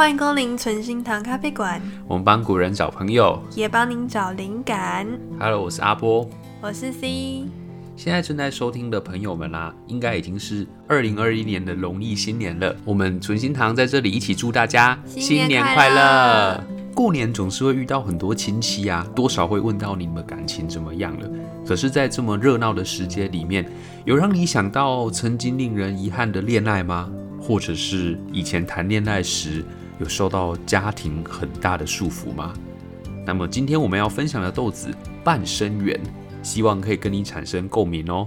欢迎光临存心堂咖啡馆。我们帮古人找朋友，也帮您找灵感。Hello，我是阿波，我是 C。现在正在收听的朋友们啦、啊，应该已经是二零二一年的农历新年了。我们存心堂在这里一起祝大家新年快乐。过年总是会遇到很多亲戚啊，多少会问到你们感情怎么样了。可是，在这么热闹的时节里面，有让你想到曾经令人遗憾的恋爱吗？或者是以前谈恋爱时有受到家庭很大的束缚吗？那么，今天我们要分享的豆子半生缘。希望可以跟你产生共鸣哦。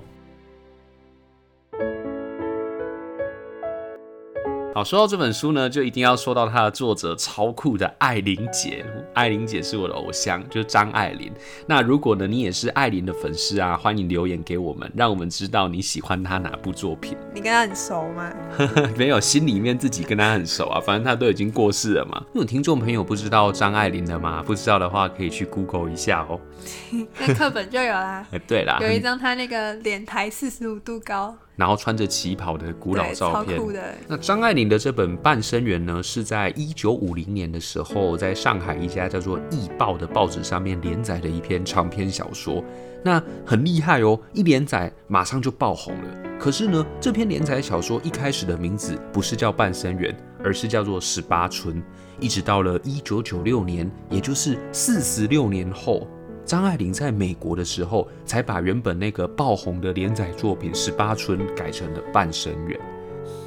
好，说到这本书呢，就一定要说到它的作者超酷的艾琳姐。艾琳姐是我的偶像，就是张爱玲。那如果呢，你也是艾琳的粉丝啊，欢迎留言给我们，让我们知道你喜欢她哪部作品。你跟他很熟吗？没有，心里面自己跟他很熟啊。反正他都已经过世了嘛。有听众朋友不知道张爱玲的吗？不知道的话，可以去 Google 一下哦。那课本就有啦。对啦，有一张他那个脸抬四十五度高。然后穿着旗袍的古老照片。那张爱玲的这本《半生缘》呢，是在一九五零年的时候，在上海一家叫做《易报》的报纸上面连载的一篇长篇小说。那很厉害哦，一连载马上就爆红了。可是呢，这篇连载小说一开始的名字不是叫《半生缘》，而是叫做《十八春》。一直到了一九九六年，也就是四十六年后。张爱玲在美国的时候，才把原本那个爆红的连载作品《十八春》改成了《半生缘》。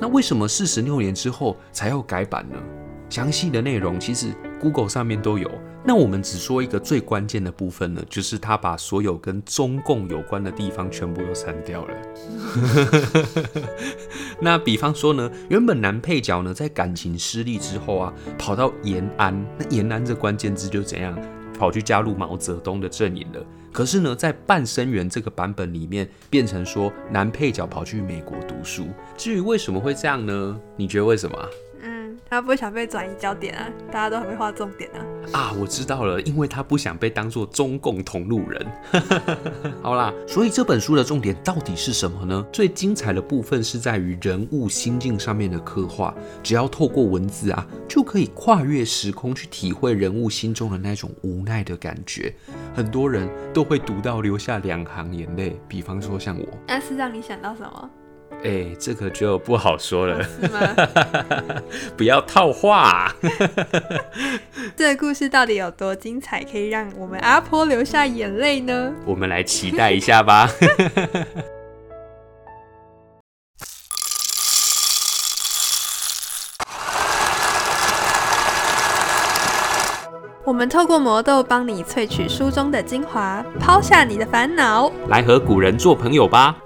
那为什么四十六年之后才要改版呢？详细的内容其实 Google 上面都有。那我们只说一个最关键的部分呢，就是他把所有跟中共有关的地方全部都删掉了。那比方说呢，原本男配角呢在感情失利之后啊，跑到延安，那延安这关键字就怎样？跑去加入毛泽东的阵营了。可是呢，在《半生缘》这个版本里面，变成说男配角跑去美国读书。至于为什么会这样呢？你觉得为什么？他不想被转移焦点啊，大家都很会画重点啊。啊，我知道了，因为他不想被当做中共同路人。好啦，所以这本书的重点到底是什么呢？最精彩的部分是在于人物心境上面的刻画。只要透过文字啊，就可以跨越时空去体会人物心中的那种无奈的感觉。很多人都会读到流下两行眼泪，比方说像我。那是让你想到什么？哎、欸，这个就不好说了。不要套话。这个故事到底有多精彩，可以让我们阿婆流下眼泪呢？我们来期待一下吧。我们透过魔豆帮你萃取书中的精华，抛下你的烦恼，来和古人做朋友吧。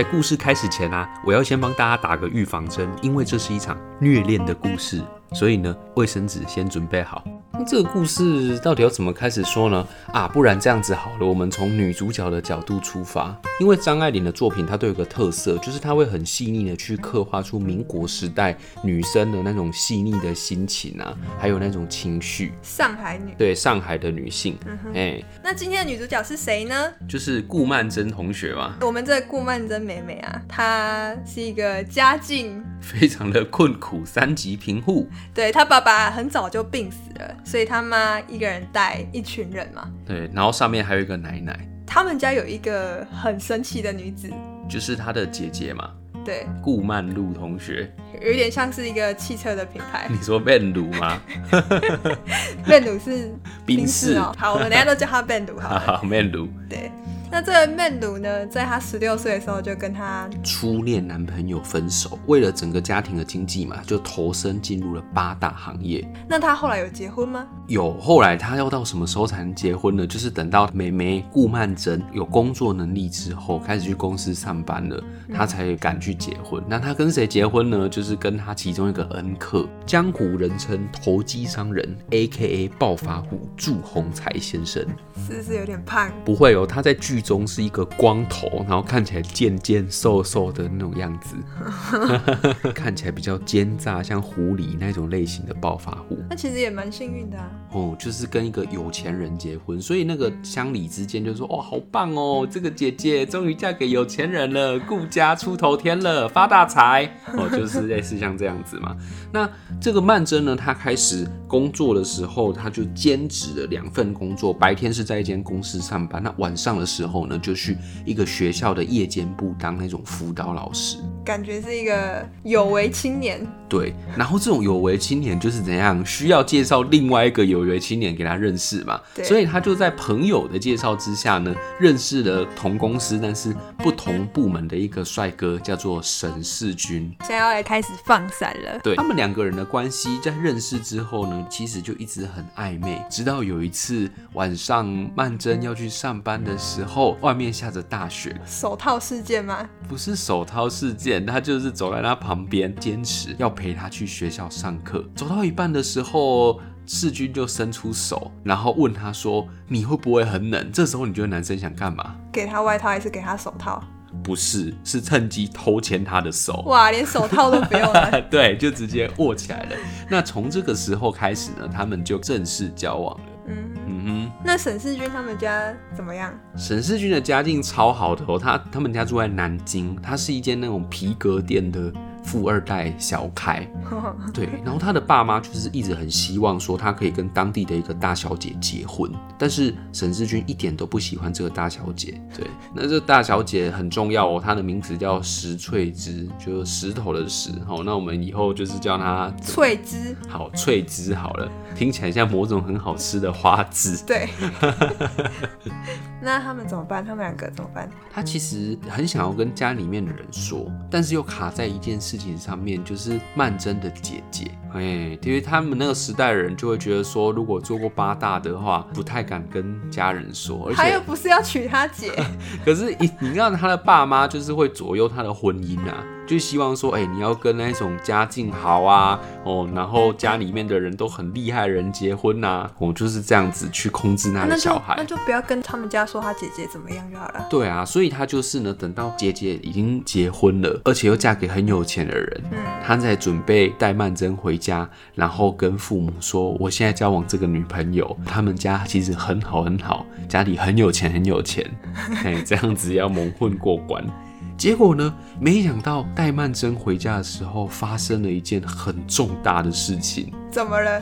在故事开始前啊，我要先帮大家打个预防针，因为这是一场虐恋的故事，所以呢，卫生纸先准备好。这个故事到底要怎么开始说呢？啊，不然这样子好了，我们从女主角的角度出发。因为张爱玲的作品，它都有个特色，就是她会很细腻的去刻画出民国时代女生的那种细腻的心情啊，还有那种情绪。上海女，对，上海的女性。哎、嗯欸，那今天的女主角是谁呢？就是顾曼珍同学嘛。我们这个顾曼珍妹妹啊，她是一个家境非常的困苦，三级贫户。对，她爸爸很早就病死了。所以他妈一个人带一群人嘛，对，然后上面还有一个奶奶。他们家有一个很神奇的女子，就是她的姐姐嘛。对，顾曼璐同学，有点像是一个汽车的品牌。你说变鲁吗？变鲁是宾士哦。好，我们等下都叫她曼璐。好，曼璐。对。那这个曼璐呢，在她十六岁的时候就跟她初恋男朋友分手，为了整个家庭的经济嘛，就投身进入了八大行业。那她后来有结婚吗？有，后来她要到什么时候才能结婚呢？就是等到妹妹顾曼珍有工作能力之后，开始去公司上班了，她才敢去结婚。嗯、那她跟谁结婚呢？就是跟她其中一个恩客，江湖人称投机商人，A K A 暴发户祝鸿才先生。是不是有点胖？不会哦，他在剧。中是一个光头，然后看起来健健瘦瘦的那种样子，看起来比较奸诈，像狐狸那种类型的暴发户。那其实也蛮幸运的啊。哦，就是跟一个有钱人结婚，所以那个乡里之间就说：“哦，好棒哦，这个姐姐终于嫁给有钱人了，顾家出头天了，发大财。”哦，就是类似像这样子嘛。那这个曼桢呢，她开始工作的时候，她就兼职了两份工作，白天是在一间公司上班，那晚上的时候呢，就去一个学校的夜间部当那种辅导老师，感觉是一个有为青年。对，然后这种有为青年就是怎样，需要介绍另外一个有为青年给他认识嘛，对，所以他就在朋友的介绍之下呢，认识了同公司但是不同部门的一个帅哥，叫做沈世军。现在要来开始放闪了。对，他们两个人的关系在认识之后呢，其实就一直很暧昧，直到有一次晚上曼桢要去上班的时候，外面下着大雪。手套事件吗？不是手套事件，他就是走在他旁边，坚持要陪他去学校上课。走到一半的时候，世君就伸出手，然后问他说：“你会不会很冷？”这时候你觉得男生想干嘛？给他外套还是给他手套？不是，是趁机偷牵他的手。哇，连手套都不用了。对，就直接握起来了。那从这个时候开始呢，他们就正式交往了。嗯嗯哼。那沈世军他们家怎么样？沈世军的家境超好的哦，他他们家住在南京，他是一间那种皮革店的。富二代小凯，对，然后他的爸妈就是一直很希望说他可以跟当地的一个大小姐结婚，但是沈志军一点都不喜欢这个大小姐。对，那这个大小姐很重要哦，她的名字叫石翠芝，就是石头的石。好，那我们以后就是叫她翠芝。好，翠芝好了，听起来像某种很好吃的花枝。对。那他们怎么办？他们两个怎么办？他其实很想要跟家里面的人说，但是又卡在一件事情上面，就是曼桢的姐姐。哎，因为他们那个时代的人就会觉得说，如果做过八大的话，不太敢跟家人说。而且他又不是要娶他姐。可是你你知道他的爸妈就是会左右他的婚姻啊。就希望说，哎、欸，你要跟那种家境好啊，哦，然后家里面的人都很厉害人结婚呐、啊，哦，就是这样子去控制那个小孩。那就，那就不要跟他们家说他姐姐怎么样就好了。对啊，所以他就是呢，等到姐姐已经结婚了，而且又嫁给很有钱的人，嗯，他才准备带曼桢回家，然后跟父母说，我现在交往这个女朋友，他们家其实很好很好，家里很有钱很有钱，哎，这样子要蒙混过关。结果呢？没想到戴曼珍回家的时候，发生了一件很重大的事情。怎么了？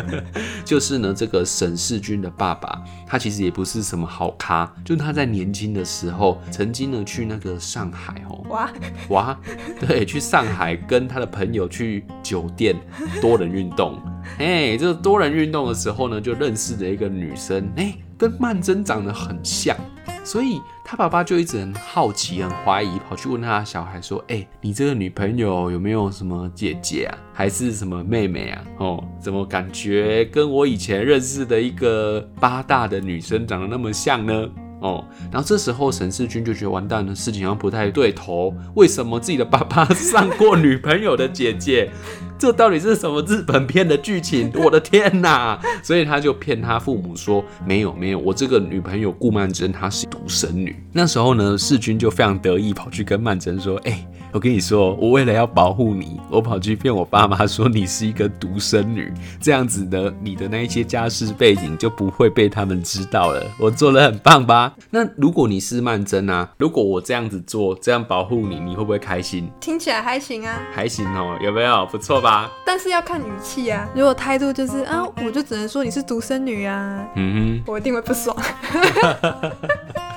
就是呢，这个沈世钧的爸爸，他其实也不是什么好咖。就他在年轻的时候，曾经呢去那个上海哦，哇哇，对，去上海跟他的朋友去酒店 多人运动。哎，这个多人运动的时候呢，就认识了一个女生，哎，跟曼珍长得很像。所以他爸爸就一直很好奇、很怀疑，跑去问他的小孩说：“哎、你这个女朋友有没有什么姐姐啊，还是什么妹妹啊？哦，怎么感觉跟我以前认识的一个八大的女生长得那么像呢？”哦，然后这时候沈世钧就觉得完蛋了，事情好像不太对头。为什么自己的爸爸 上过女朋友的姐姐？这到底是什么日本片的剧情？我的天哪！所以他就骗他父母说没有没有，我这个女朋友顾曼珍她是独生女。那时候呢，世钧就非常得意，跑去跟曼楨说：“哎、我跟你说，我为了要保护你，我跑去骗我爸妈说你是一个独生女，这样子的你的那一些家世背景就不会被他们知道了。我做得很棒吧？那如果你是曼珍啊，如果我这样子做，这样保护你，你会不会开心？听起来还行啊，还行哦，有没有？不错吧？”但是要看语气啊，如果态度就是啊，我就只能说你是独生女啊，嗯哼，我一定会不爽。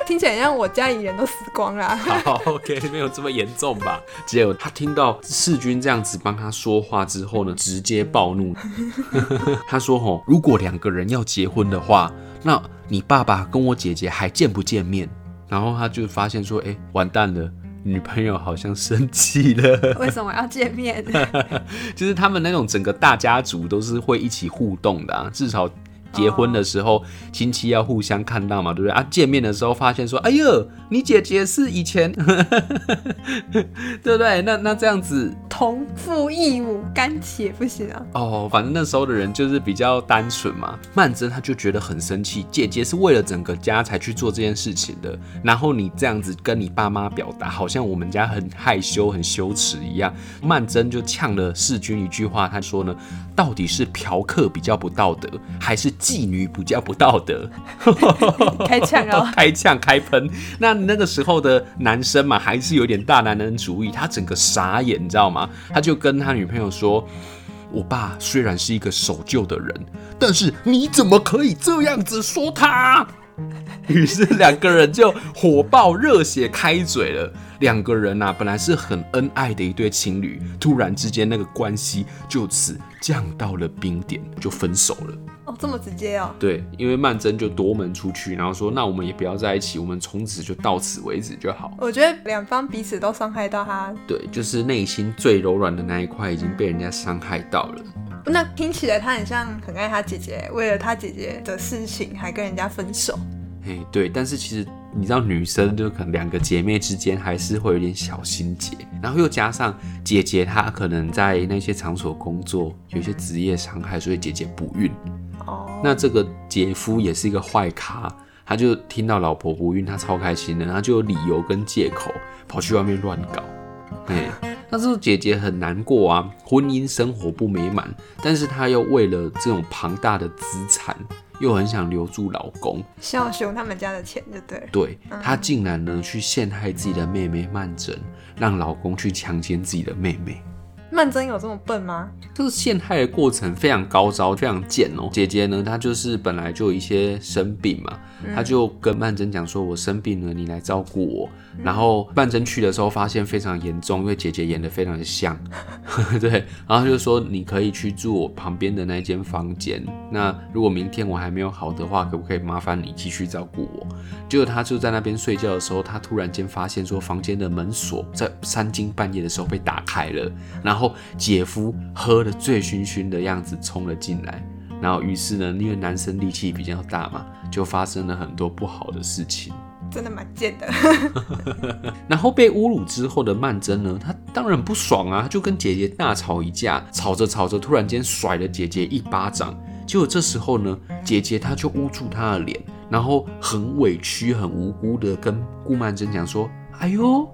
听起来像我家里人都死光了。好，OK，没有这么严重吧？结果他听到世钧这样子帮他说话之后呢，直接暴怒。他说：“吼，如果两个人要结婚的话，那你爸爸跟我姐姐还见不见面？”然后他就发现说：“哎，完蛋了。”女朋友好像生气了，为什么要见面？就是他们那种整个大家族都是会一起互动的啊，至少结婚的时候亲戚要互相看到嘛，对不对啊？见面的时候发现说，哎呦，你姐姐是以前，对不对？那那这样子同父异母，干且不行啊。哦，反正那时候的人就是比较单纯嘛。曼桢她就觉得很生气，姐姐是为了整个家才去做这件事情的，然后你这样子跟你爸妈表达，好像我们家很害羞、很羞耻一样。曼桢就呛了世钧一句话，她说呢，到底是嫖客比较不道德，还是妓女比较不道德？开枪哦！开枪开喷。那那个时候的男生嘛，还是有点大男人主义，他整个傻眼，你知道吗？他就跟他女朋友说：“我爸虽然是一个守旧的人，但是你怎么可以这样子说他？” 于是两个人就火爆热血开嘴了。两个人啊，本来是很恩爱的一对情侣，突然之间那个关系就此降到了冰点，就分手了。哦，这么直接哦？对，因为曼桢就夺门出去，然后说：“那我们也不要在一起，我们从此就到此为止就好。”我觉得两方彼此都伤害到他。对，就是内心最柔软的那一块已经被人家伤害到了。那听起来他很像很爱他姐姐，为了他姐姐的事情还跟人家分手。哎，对，但是其实。你知道女生就可能两个姐妹之间还是会有点小心结，然后又加上姐姐她可能在那些场所工作，有一些职业伤害，所以姐姐不孕。哦，那这个姐夫也是一个坏咖，他就听到老婆不孕，他超开心的，他就有理由跟借口跑去外面乱搞。对，那时候姐姐很难过啊，婚姻生活不美满，但是她又为了这种庞大的资产。又很想留住老公，孝雄他们家的钱就对了。对，她竟然呢去陷害自己的妹妹曼桢，让老公去强奸自己的妹妹。曼桢有这么笨吗？这个陷害的过程非常高招，非常贱哦。姐姐呢，她就是本来就有一些生病嘛，她就跟曼桢讲说：“我生病了，你来照顾我。”然后曼桢去的时候发现非常严重，因为姐姐演的非常的像，对。然后就说：“你可以去住我旁边的那间房间。那如果明天我还没有好的话，可不可以麻烦你继续照顾我？”结果她就在那边睡觉的时候，她突然间发现说房间的门锁在三更半夜的时候被打开了，然后。然后姐夫喝的醉醺醺的样子冲了进来，然后于是呢，因为男生力气比较大嘛，就发生了很多不好的事情，真的蛮贱的。然后被侮辱之后的曼珍呢，她当然不爽啊，就跟姐姐大吵一架，吵着吵着，突然间甩了姐姐一巴掌。结果这时候呢，姐姐她就捂住她的脸，然后很委屈、很无辜的跟顾曼珍讲说：“哎呦。”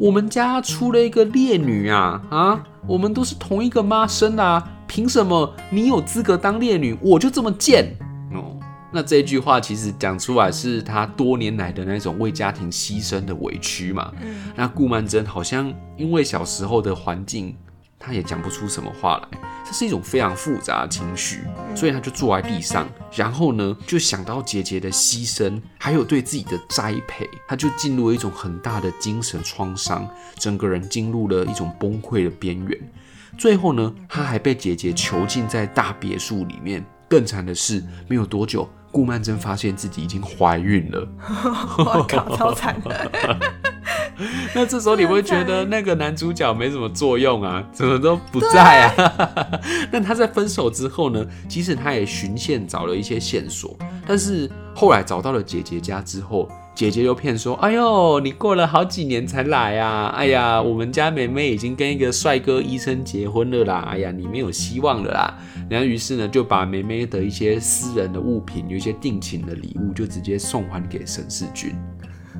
我们家出了一个烈女啊啊！我们都是同一个妈生的啊，凭什么你有资格当烈女，我就这么贱？哦，那这句话其实讲出来是他多年来的那种为家庭牺牲的委屈嘛。那顾曼桢好像因为小时候的环境。他也讲不出什么话来，这是一种非常复杂的情绪，所以他就坐在地上，然后呢，就想到姐姐的牺牲，还有对自己的栽培，他就进入了一种很大的精神创伤，整个人进入了一种崩溃的边缘。最后呢，他还被姐姐囚禁在大别墅里面。更惨的是，没有多久，顾曼珍发现自己已经怀孕了。我靠，超惨的！那这时候你会觉得那个男主角没什么作用啊，怎么都不在啊？那他在分手之后呢？其实他也循线找了一些线索，但是后来找到了姐姐家之后，姐姐又骗说：“哎呦，你过了好几年才来啊！哎呀，我们家妹妹已经跟一个帅哥医生结婚了啦！哎呀，你没有希望了啦！”然后于是呢，就把妹妹的一些私人的物品，有一些定情的礼物，就直接送还给沈世军。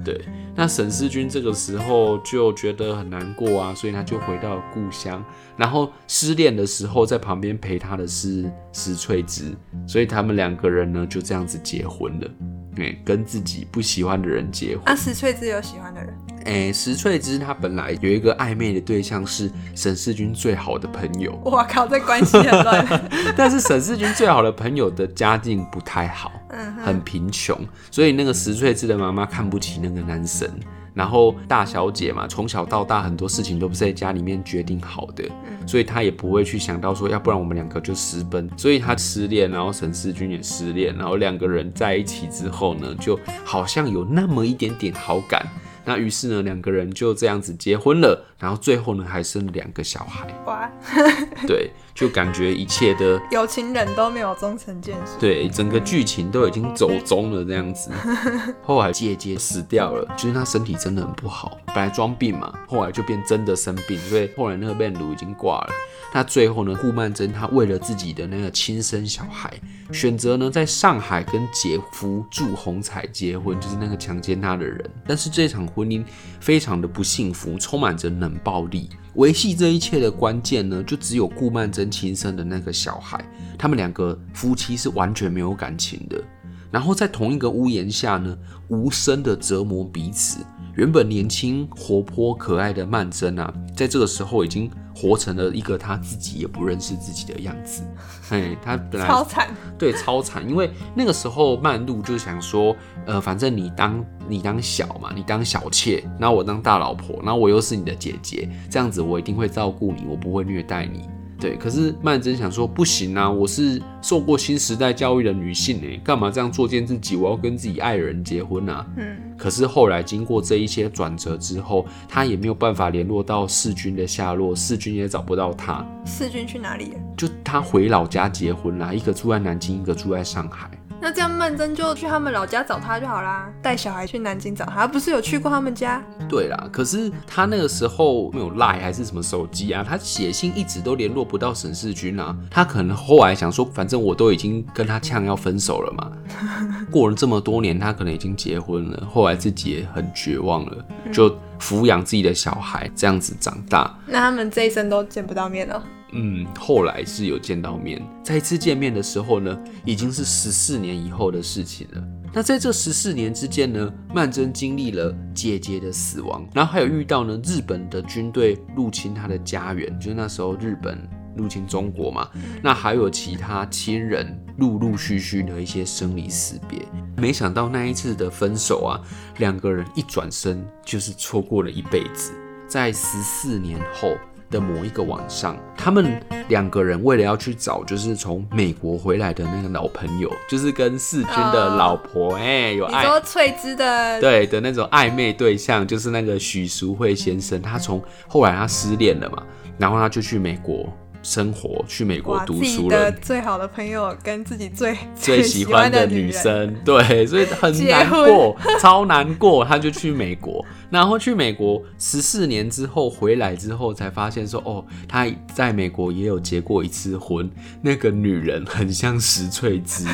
对。那沈世钧这个时候就觉得很难过啊，所以他就回到故乡。然后失恋的时候，在旁边陪他的是石翠芝，所以他们两个人呢就这样子结婚了。对，跟自己不喜欢的人结婚。啊，石翠芝有喜欢的人？哎、欸，石翠芝她本来有一个暧昧的对象是沈世军最好的朋友。我靠，这关系很乱。但是沈世军最好的朋友的家境不太好，很贫穷，所以那个石翠芝的妈妈看不起那个男生。然后大小姐嘛，从小到大很多事情都不是在家里面决定好的，所以她也不会去想到说，要不然我们两个就私奔。所以她失恋，然后沈世钧也失恋，然后两个人在一起之后呢，就好像有那么一点点好感。那于是呢，两个人就这样子结婚了，然后最后呢，还生了两个小孩。哇，对，就感觉一切的 有情人都没有终成眷属。对，整个剧情都已经走中了这样子。后来姐姐死掉了，就是她身体真的很不好，本来装病嘛，后来就变真的生病，所以后来那个曼如已经挂了。那最后呢，顾曼桢她为了自己的那个亲生小孩，选择呢在上海跟姐夫祝鸿彩结婚，就是那个强奸她的人。但是这场婚姻非常的不幸福，充满着冷暴力。维系这一切的关键呢，就只有顾曼珍亲生的那个小孩。他们两个夫妻是完全没有感情的，然后在同一个屋檐下呢，无声的折磨彼此。原本年轻、活泼、可爱的曼桢啊，在这个时候已经活成了一个他自己也不认识自己的样子。嘿，他本来超惨，对，超惨。因为那个时候曼璐就想说，呃，反正你当你当小嘛，你当小妾，然后我当大老婆，然后我又是你的姐姐，这样子我一定会照顾你，我不会虐待你。对，可是曼桢想说不行啊，我是受过新时代教育的女性哎，干嘛这样作践自己？我要跟自己爱人结婚啊。嗯。可是后来经过这一些转折之后，他也没有办法联络到世钧的下落，世钧也找不到他。世钧去哪里了？就他回老家结婚啦，一个住在南京，一个住在上海。那这样曼桢就去他们老家找他就好啦，带小孩去南京找他，不是有去过他们家？对啦，可是他那个时候没有赖还是什么手机啊，他写信一直都联络不到沈世钧啊。他可能后来想说，反正我都已经跟他呛要分手了嘛。过了这么多年，他可能已经结婚了，后来自己也很绝望了，就抚养自己的小孩，这样子长大。那他们这一生都见不到面了？嗯，后来是有见到面，再一次见面的时候呢，已经是十四年以后的事情了。那在这十四年之间呢，曼桢经历了姐姐的死亡，然后还有遇到呢日本的军队入侵他的家园，就是那时候日本入侵中国嘛。那还有其他亲人陆陆续续的一些生离死别。没想到那一次的分手啊，两个人一转身就是错过了一辈子。在十四年后。的某一个晚上，他们两个人为了要去找，就是从美国回来的那个老朋友，就是跟世军的老婆，哎、欸，有爱，你说翠芝的，对的那种暧昧对象，就是那个许淑慧先生。他从后来他失恋了嘛，然后他就去美国。生活去美国读书了，最好的朋友跟自己最最喜欢的女生，对，所以很难过，超难过。他就去美国，然后去美国十四年之后回来之后，才发现说，哦，他在美国也有结过一次婚，那个女人很像石翠芝，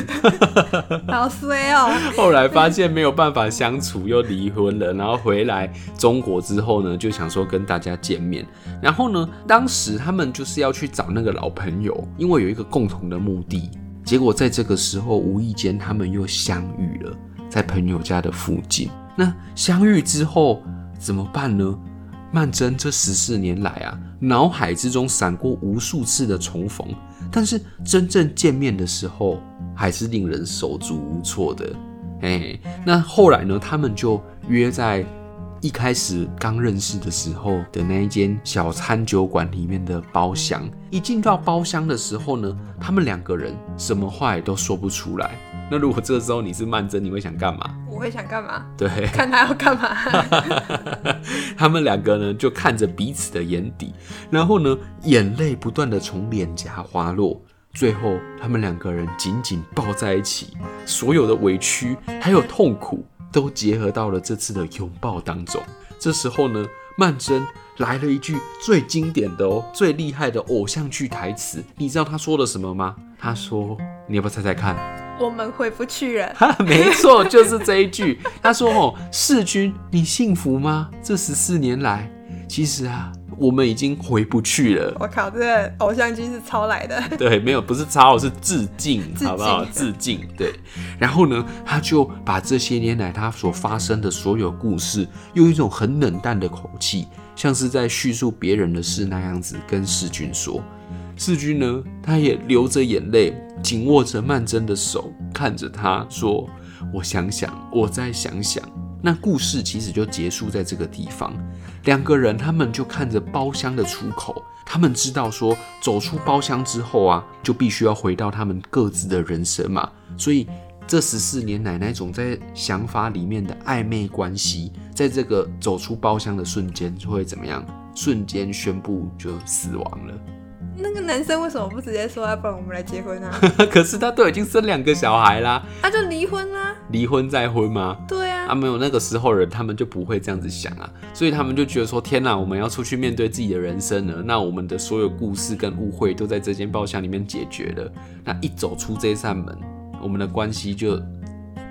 好衰哦。后来发现没有办法相处，又离婚了，然后回来中国之后呢，就想说跟大家见面，然后呢，当时他们就是要去。找那个老朋友，因为有一个共同的目的。结果在这个时候，无意间他们又相遇了，在朋友家的附近。那相遇之后怎么办呢？曼桢这十四年来啊，脑海之中闪过无数次的重逢，但是真正见面的时候，还是令人手足无措的。哎，那后来呢？他们就约在。一开始刚认识的时候的那一间小餐酒馆里面的包厢，一进到包厢的时候呢，他们两个人什么话也都说不出来。那如果这时候你是曼楨，你会想干嘛？我会想干嘛？对，看他要干嘛。他们两个呢，就看着彼此的眼底，然后呢，眼泪不断的从脸颊滑落，最后他们两个人紧紧抱在一起，所有的委屈还有痛苦。都结合到了这次的拥抱当中。这时候呢，曼桢来了一句最经典的哦，最厉害的偶像剧台词。你知道他说了什么吗？他说：“你要不要猜猜看？”我们回不去了。没错，就是这一句。他说：“哦，世君，你幸福吗？这十四年来，其实啊。”我们已经回不去了。我靠，这个偶像剧是抄来的。对，没有，不是抄，是致敬，好不好？致敬。对。然后呢，他就把这些年来他所发生的所有故事，用一种很冷淡的口气，像是在叙述别人的事那样子，跟世君说。世君呢，他也流着眼泪，紧握着曼桢的手，看着他说：“我想想，我再想想。”那故事其实就结束在这个地方，两个人他们就看着包厢的出口，他们知道说走出包厢之后啊，就必须要回到他们各自的人生嘛，所以这十四年奶奶总在想法里面的暧昧关系，在这个走出包厢的瞬间就会怎么样？瞬间宣布就死亡了。那个男生为什么不直接说，要不然我们来结婚啊？可是他都已经生两个小孩啦，他就离婚啦。离婚再婚吗？对啊。啊，没有那个时候人，他们就不会这样子想啊，所以他们就觉得说，天哪，我们要出去面对自己的人生了。那我们的所有故事跟误会都在这间包厢里面解决了。那一走出这扇门，我们的关系就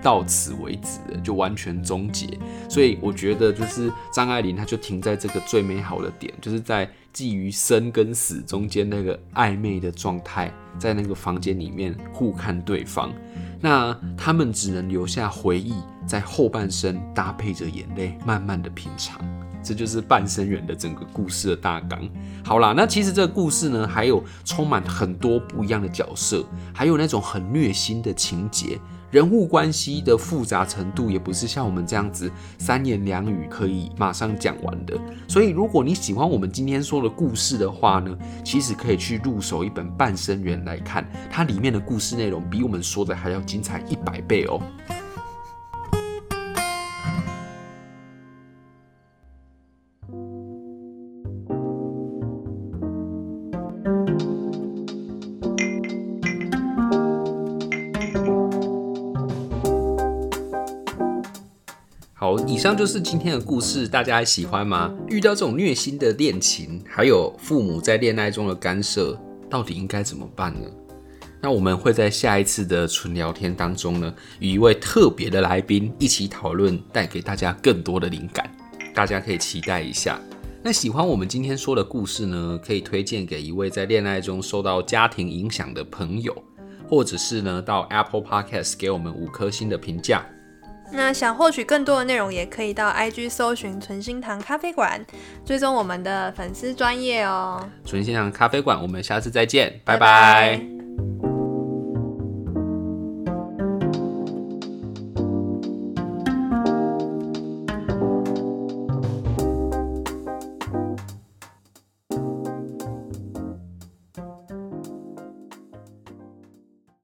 到此为止了，就完全终结。所以我觉得，就是张爱玲，她就停在这个最美好的点，就是在基于生跟死中间那个暧昧的状态，在那个房间里面互看对方。那他们只能留下回忆，在后半生搭配着眼泪，慢慢的品尝。这就是半生缘的整个故事的大纲。好啦，那其实这个故事呢，还有充满很多不一样的角色，还有那种很虐心的情节。人物关系的复杂程度也不是像我们这样子三言两语可以马上讲完的，所以如果你喜欢我们今天说的故事的话呢，其实可以去入手一本《半生缘》来看，它里面的故事内容比我们说的还要精彩一百倍哦。以上就是今天的故事，大家还喜欢吗？遇到这种虐心的恋情，还有父母在恋爱中的干涉，到底应该怎么办呢？那我们会在下一次的纯聊天当中呢，与一位特别的来宾一起讨论，带给大家更多的灵感，大家可以期待一下。那喜欢我们今天说的故事呢，可以推荐给一位在恋爱中受到家庭影响的朋友，或者是呢，到 Apple Podcast 给我们五颗星的评价。那想获取更多的内容，也可以到 IG 搜寻“纯心堂咖啡馆”，追踪我们的粉丝专业哦。纯心堂咖啡馆，我们下次再见，拜拜。拜拜。